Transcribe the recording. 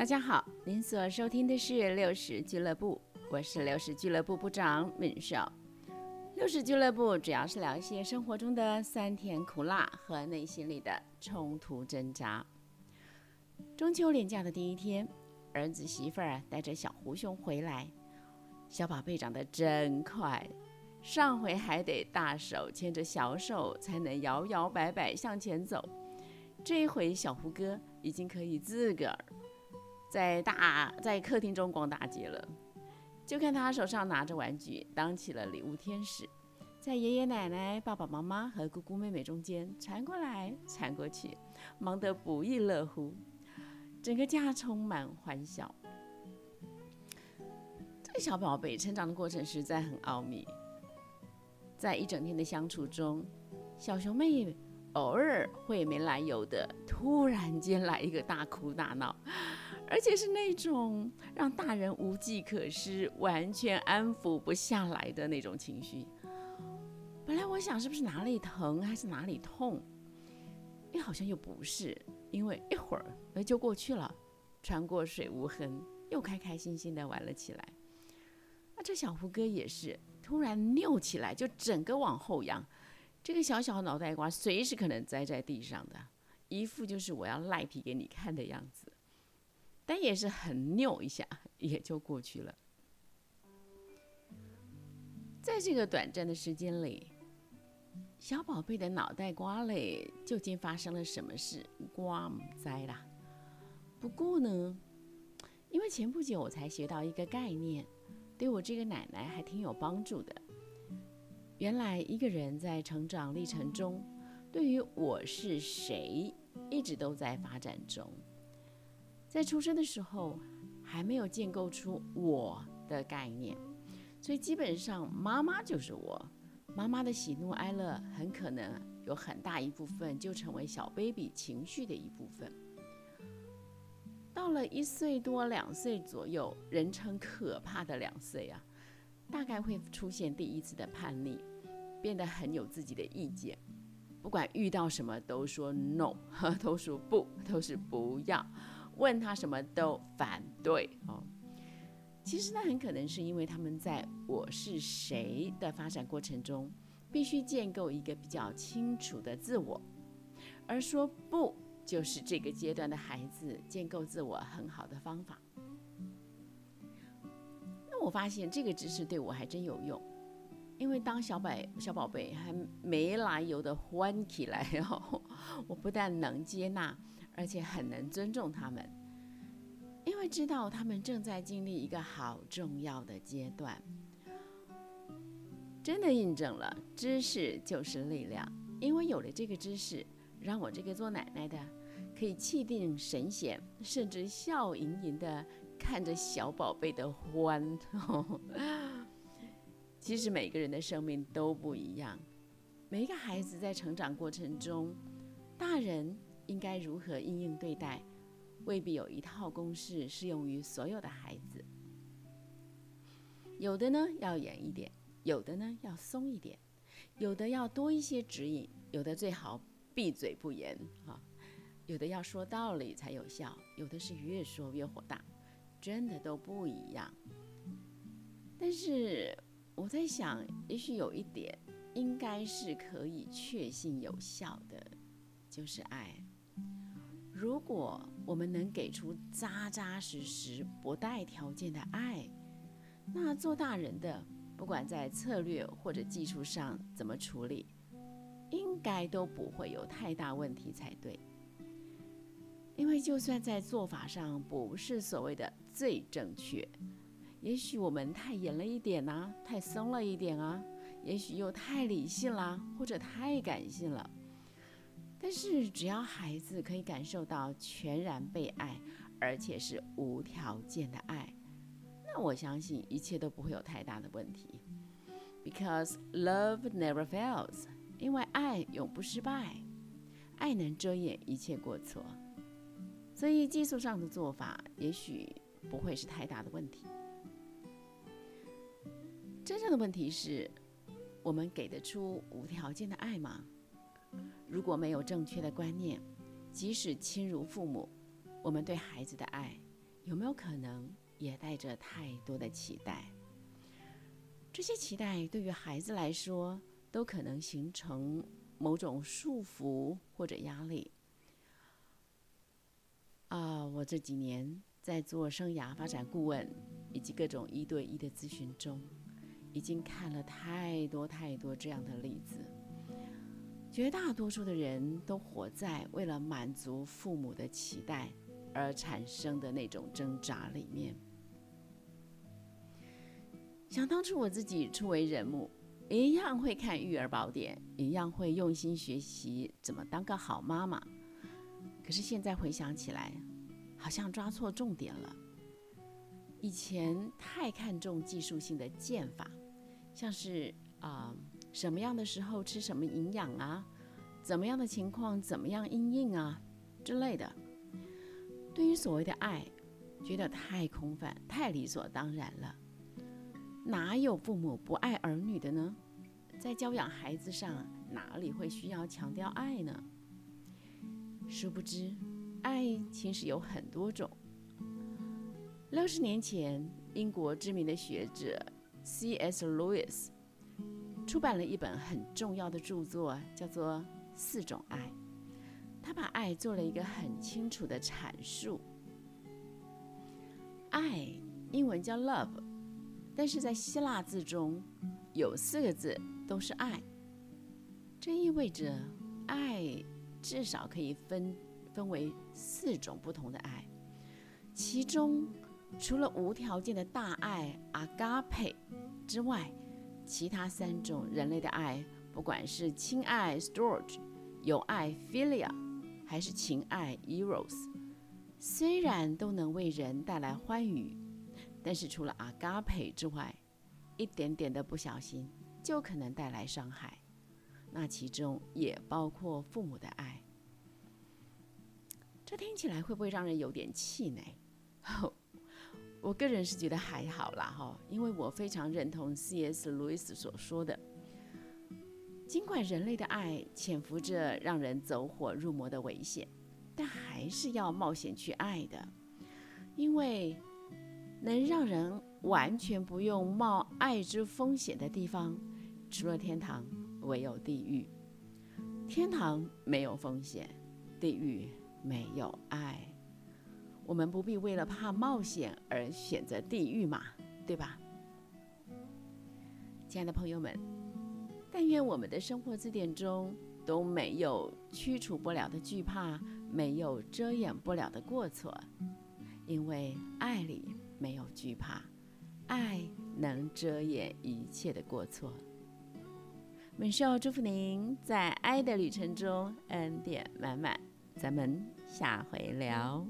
大家好，您所收听的是六十俱乐部，我是六十俱乐部部长敏少。六十俱乐部主要是聊一些生活中的酸甜苦辣和内心里的冲突挣扎。中秋连假的第一天，儿子媳妇儿带着小胡熊回来，小宝贝长得真快，上回还得大手牵着小手才能摇摇摆摆向前走，这回小胡哥已经可以自个儿。在大在客厅中逛大街了，就看他手上拿着玩具，当起了礼物天使，在爷爷奶奶、爸爸妈妈和姑姑妹妹中间传过来传过去，忙得不亦乐乎，整个家充满欢笑。这个小宝贝成长的过程实在很奥秘，在一整天的相处中，小熊妹偶尔会没来由的突然间来一个大哭大闹。而且是那种让大人无计可施、完全安抚不下来的那种情绪。本来我想是不是哪里疼还是哪里痛，又好像又不是，因为一会儿哎就过去了，穿过水无痕，又开开心心的玩了起来。那这小胡哥也是突然扭起来，就整个往后仰，这个小小脑袋瓜随时可能栽在地上的，一副就是我要赖皮给你看的样子。但也是很扭一下，也就过去了。在这个短暂的时间里，小宝贝的脑袋瓜里究竟发生了什么事？瓜唔栽啦。不过呢，因为前不久我才学到一个概念，对我这个奶奶还挺有帮助的。原来一个人在成长历程中，对于我是谁，一直都在发展中。在出生的时候，还没有建构出我的概念，所以基本上妈妈就是我。妈妈的喜怒哀乐很可能有很大一部分就成为小 baby 情绪的一部分。到了一岁多、两岁左右，人称可怕的两岁啊，大概会出现第一次的叛逆，变得很有自己的意见，不管遇到什么都说 no，和 都说不，都是不要。问他什么都反对哦，其实那很可能是因为他们在我是谁的发展过程中，必须建构一个比较清楚的自我，而说不就是这个阶段的孩子建构自我很好的方法。那我发现这个知识对我还真有用，因为当小宝小宝贝还没来由的欢起来哦，我不但能接纳。而且很能尊重他们，因为知道他们正在经历一个好重要的阶段。真的印证了知识就是力量，因为有了这个知识，让我这个做奶奶的可以气定神闲，甚至笑盈盈的看着小宝贝的欢。其实每个人的生命都不一样，每一个孩子在成长过程中，大人。应该如何应应对待，未必有一套公式适用于所有的孩子。有的呢要严一点，有的呢要松一点，有的要多一些指引，有的最好闭嘴不言啊，有的要说道理才有效，有的是越说越火大，真的都不一样。但是我在想，也许有一点应该是可以确信有效的，就是爱。如果我们能给出扎扎实实、不带条件的爱，那做大人的，不管在策略或者技术上怎么处理，应该都不会有太大问题才对。因为就算在做法上不是所谓的最正确，也许我们太严了一点呐，太松了一点啊，也许又太理性啦，或者太感性了。但是，只要孩子可以感受到全然被爱，而且是无条件的爱，那我相信一切都不会有太大的问题。Because love never fails，因为爱永不失败，爱能遮掩一切过错。所以技术上的做法也许不会是太大的问题。真正的问题是，我们给得出无条件的爱吗？如果没有正确的观念，即使亲如父母，我们对孩子的爱有没有可能也带着太多的期待？这些期待对于孩子来说，都可能形成某种束缚或者压力。啊，我这几年在做生涯发展顾问以及各种一对一的咨询中，已经看了太多太多这样的例子。绝大多数的人都活在为了满足父母的期待而产生的那种挣扎里面。想当初我自己初为人母，一样会看育儿宝典，一样会用心学习怎么当个好妈妈。可是现在回想起来，好像抓错重点了。以前太看重技术性的剑法，像是啊。什么样的时候吃什么营养啊？怎么样的情况怎么样应应啊之类的。对于所谓的爱，觉得太空泛、太理所当然了。哪有父母不爱儿女的呢？在教养孩子上，哪里会需要强调爱呢？殊不知，爱其实有很多种。六十年前，英国知名的学者 C.S. Lewis。出版了一本很重要的著作，叫做《四种爱》。他把爱做了一个很清楚的阐述。爱，英文叫 love，但是在希腊字中有四个字都是爱。这意味着爱至少可以分分为四种不同的爱，其中除了无条件的大爱 agape 之外。其他三种人类的爱，不管是亲爱 （storge）、友爱 （philia） 还是情爱 （eros），虽然都能为人带来欢愉，但是除了 agape 之外，一点点的不小心就可能带来伤害。那其中也包括父母的爱。这听起来会不会让人有点气馁？我个人是觉得还好啦，哈，因为我非常认同 C.S. 路易斯所说的，尽管人类的爱潜伏着让人走火入魔的危险，但还是要冒险去爱的，因为能让人完全不用冒爱之风险的地方，除了天堂，唯有地狱。天堂没有风险，地狱没有爱。我们不必为了怕冒险而选择地狱嘛，对吧？亲爱的朋友们，但愿我们的生活字典中都没有驱除不了的惧怕，没有遮掩不了的过错，因为爱里没有惧怕，爱能遮掩一切的过错。美少祝福您在爱的旅程中恩典满满，咱们下回聊。